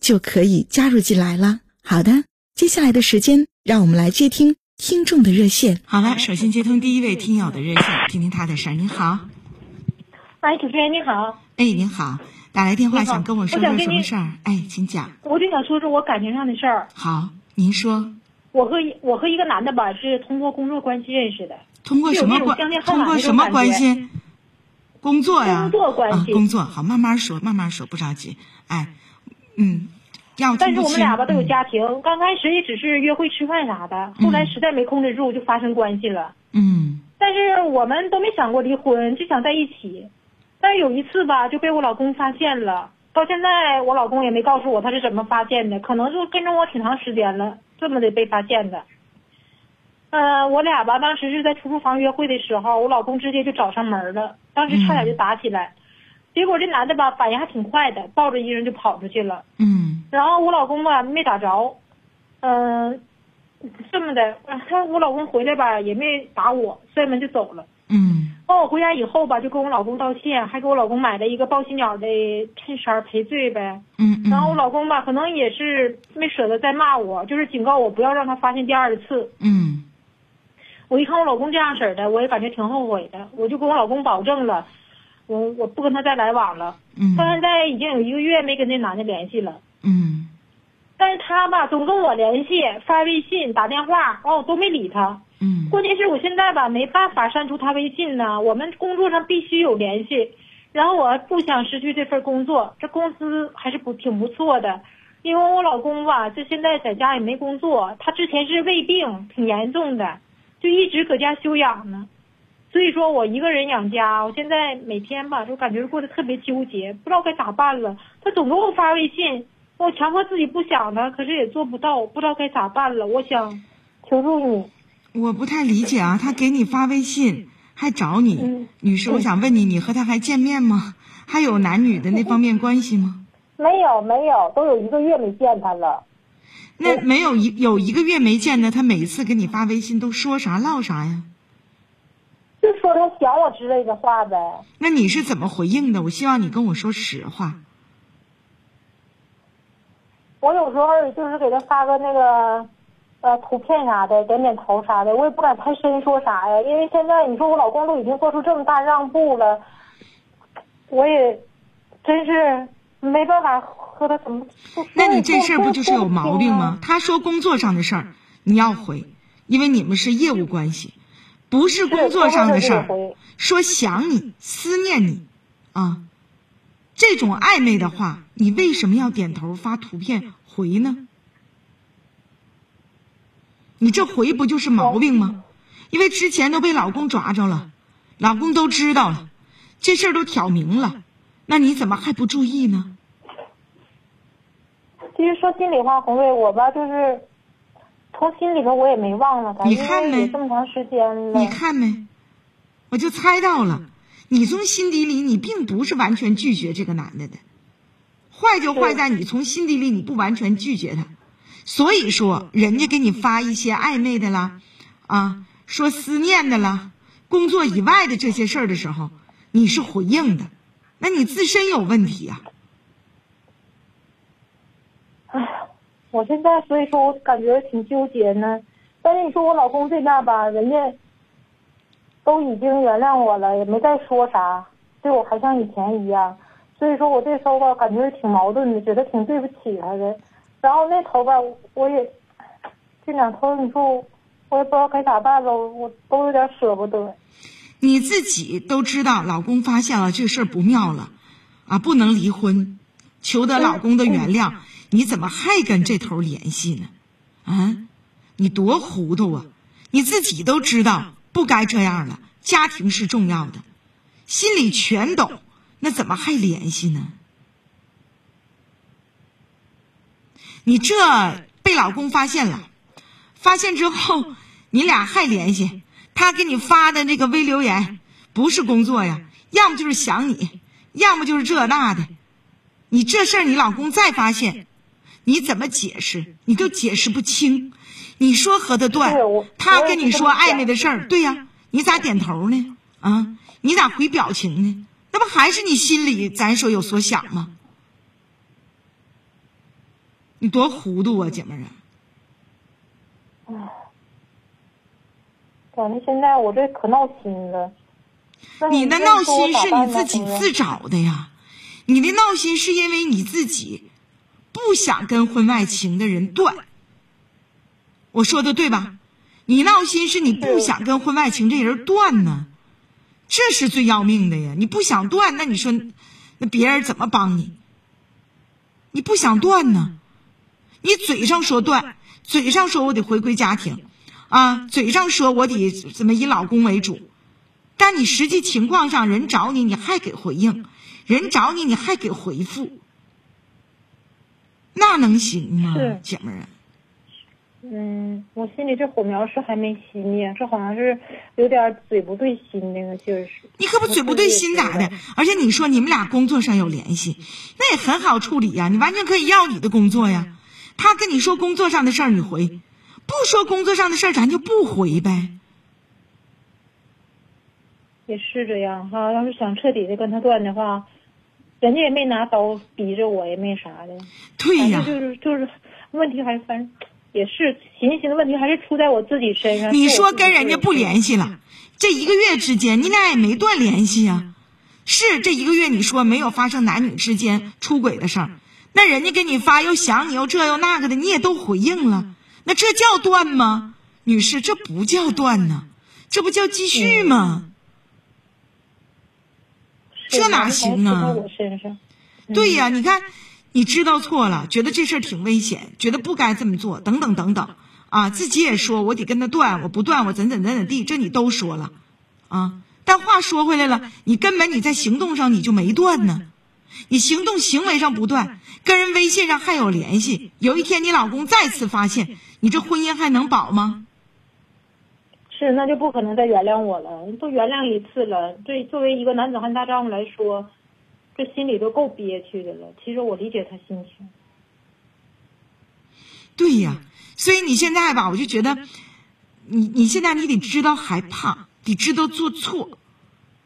就可以加入进来了。好的，接下来的时间，让我们来接听听众的热线。好了，首先接通第一位听友的热线，听听他的事儿。您好，哎，主持人你好，哎，您好，打来电话想跟我说说什么事儿？哎，请讲。我就想说说我感情上的事儿。好，您说。我和我和一个男的吧，是通过工作关系认识的。通过什么关？通过什么关系？工作呀。工作关系。工作好，慢慢说，慢慢说，不着急。哎，嗯，要但是我们俩吧都有家庭，刚开始也只是约会吃饭啥的，后来实在没控制住，就发生关系了。嗯。但是我们都没想过离婚，就想在一起。但是有一次吧，就被我老公发现了。到现在我老公也没告诉我他是怎么发现的，可能就跟着我挺长时间了，这么的被发现的。嗯，我俩吧，当时是在出租房约会的时候，我老公直接就找上门了，当时差点就打起来，结果这男的吧反应还挺快的，抱着一人就跑出去了。嗯。然后我老公吧没打着，嗯，这么的，他我老公回来吧也没打我，摔门就走了。嗯。帮我回家以后吧，就跟我老公道歉，还给我老公买了一个报喜鸟的衬衫赔罪呗。嗯然后我老公吧，可能也是没舍得再骂我，就是警告我不要让他发现第二次。嗯。我一看我老公这样式的，我也感觉挺后悔的。我就跟我老公保证了，我我不跟他再来往了。嗯。到现在已经有一个月没跟那男的联系了。嗯。但是他吧，总跟我联系，发微信、打电话，完我都没理他。嗯。关键是我现在吧，没办法删除他微信呢。我们工作上必须有联系，然后我不想失去这份工作，这工资还是不挺不错的。因为我老公吧，这现在在家也没工作，他之前是胃病，挺严重的。就一直搁家休养呢，所以说我一个人养家，我现在每天吧，就感觉过得特别纠结，不知道该咋办了。他总给我发微信，我强迫自己不想他，可是也做不到，不知道该咋办了。我想求助你。我不太理解啊，他给你发微信还找你，女士，我想问你，你和他还见面吗？还有男女的那方面关系吗？没有，没有，都有一个月没见他了。那没有一有一个月没见的，他每一次给你发微信都说啥唠啥呀？就说他想我之类的话呗。那你是怎么回应的？我希望你跟我说实话。我有时候就是给他发个那个呃图片啥的，点点头啥的，我也不敢太深说啥呀，因为现在你说我老公都已经做出这么大让步了，我也真是没办法。和他怎么？那你这事儿不就是有毛病吗？他说工作上的事儿你要回，因为你们是业务关系，不是工作上的事儿。说想你、思念你，啊，这种暧昧的话，你为什么要点头发图片回呢？你这回不就是毛病吗？因为之前都被老公抓着了，老公都知道了，这事儿都挑明了，那你怎么还不注意呢？其实说心里话，红瑞，我吧就是，从心里头我也没忘了他，你看没？这么长时间了。你看没？我就猜到了，你从心底里你并不是完全拒绝这个男的的，坏就坏在你从心底里你不完全拒绝他，所以说人家给你发一些暧昧的啦，啊，说思念的啦，工作以外的这些事儿的时候，你是回应的，那你自身有问题啊。我现在所以说，我感觉挺纠结呢。但是你说我老公这边吧，人家都已经原谅我了，也没再说啥，对我还像以前一样。所以说我这时候吧，感觉挺矛盾的，觉得挺对不起他的。然后那头吧，我也这两头，你说我我也不知道该咋办了，我都有点舍不得。你自己都知道，老公发现了这事儿不妙了，啊，不能离婚，求得老公的原谅，你怎么还跟这头联系呢？啊，你多糊涂啊！你自己都知道不该这样了，家庭是重要的，心里全懂，那怎么还联系呢？你这被老公发现了，发现之后，你俩还联系？他给你发的那个微留言，不是工作呀，要么就是想你，要么就是这那的。你这事儿，你老公再发现，你怎么解释？你都解释不清。你说和他断，他跟你说暧昧的事儿，对呀，你咋点头呢？啊，你咋回表情呢？那不还是你心里咱说有所想吗？你多糊涂啊，姐们儿啊！唉，反正现在我这可闹心了。你的闹心是你自己自找的呀，你的闹心是因为你自己不想跟婚外情的人断。我说的对吧？你闹心是你不想跟婚外情这人断呢，这是最要命的呀！你不想断，那你说，那别人怎么帮你？你不想断呢？你嘴上说断，嘴上说我得回归家庭，啊，嘴上说我得怎么以老公为主，但你实际情况上，人找你你还给回应，人找你你还给回复，那能行吗是，姐们儿啊？嗯，我心里这火苗是还没熄灭，这好像是有点嘴不对心那个劲儿似的。你可不嘴不对心咋的？而且你说你们俩工作上有联系，那也很好处理呀，你完全可以要你的工作呀。他跟你说工作上的事儿，你回；不说工作上的事儿，咱就不回呗。也是这样哈，要是想彻底的跟他断的话，人家也没拿刀逼着我，也没啥的。对呀就是就是问题还是反正也是寻思寻思问题还是出在我自己身上。你说跟人家不联系了，这一个月之间你俩也没断联系呀。是这一个月你说没有发生男女之间出轨的事儿，那人家给你发又想你又这又那个的，你也都回应了，那这叫断吗？女士，这不叫断呢，这不叫继续吗？是这哪行啊。对呀，你看，你知道错了，觉得这事儿挺危险，觉得不该这么做，等等等等，啊，自己也说我得跟他断，我不断我怎怎怎怎地，这你都说了，啊，但话说回来了，你根本你在行动上你就没断呢，你行动行为上不断，跟人微信上还有联系，有一天你老公再次发现，你这婚姻还能保吗？是，那就不可能再原谅我了。都原谅一次了，对，作为一个男子汉大丈夫来说，这心里都够憋屈的了。其实我理解他心情。对呀，所以你现在吧，我就觉得，你你现在你得知道害怕，得知道做错，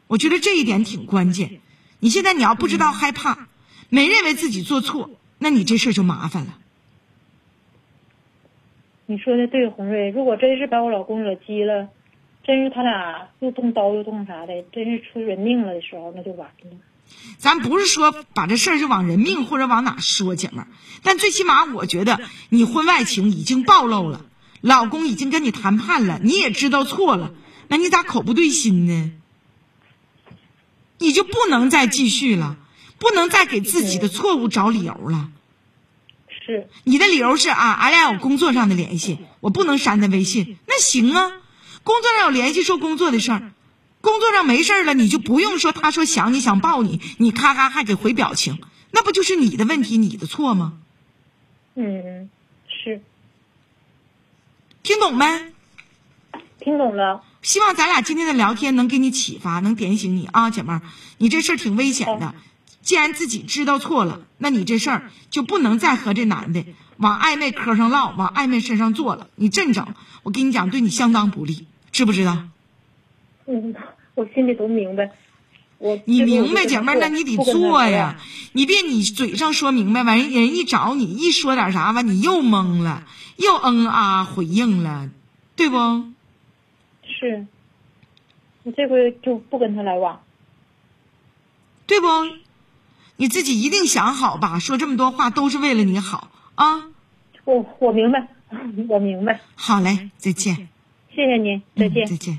我觉得这一点挺关键。你现在你要不知道害怕，没认为自己做错，那你这事儿就麻烦了。你说的对，红瑞。如果真是把我老公惹急了，真是他俩又动刀又动啥的，真是出人命了的时候，那就完了。咱不是说把这事儿就往人命或者往哪说，姐们儿，但最起码我觉得你婚外情已经暴露了，老公已经跟你谈判了，你也知道错了，那你咋口不对心呢？你就不能再继续了，不能再给自己的错误找理由了。是，你的理由是啊，俺俩有工作上的联系，我不能删他微信。那行啊，工作上有联系说工作的事儿，工作上没事儿了，你就不用说他说想你想抱你，你咔咔还给回表情，那不就是你的问题，你的错吗？嗯，是，听懂没？听懂了。希望咱俩今天的聊天能给你启发，能点醒你啊，姐妹儿，你这事儿挺危险的。既然自己知道错了，那你这事儿就不能再和这男的往暧昧嗑上唠，往暧昧身上做了。你这么整，我跟你讲，对你相当不利，知不知道？嗯，我心里都明白。我你明白，姐妹，那你得做呀。你别你嘴上说明白，完人人一找你一说点啥完，你又懵了，又嗯啊回应了，对不？是，你这回就不跟他来往。对不？你自己一定想好吧说这么多话都是为了你好啊？我我明白我明白。好嘞再见。谢谢您再见。再见。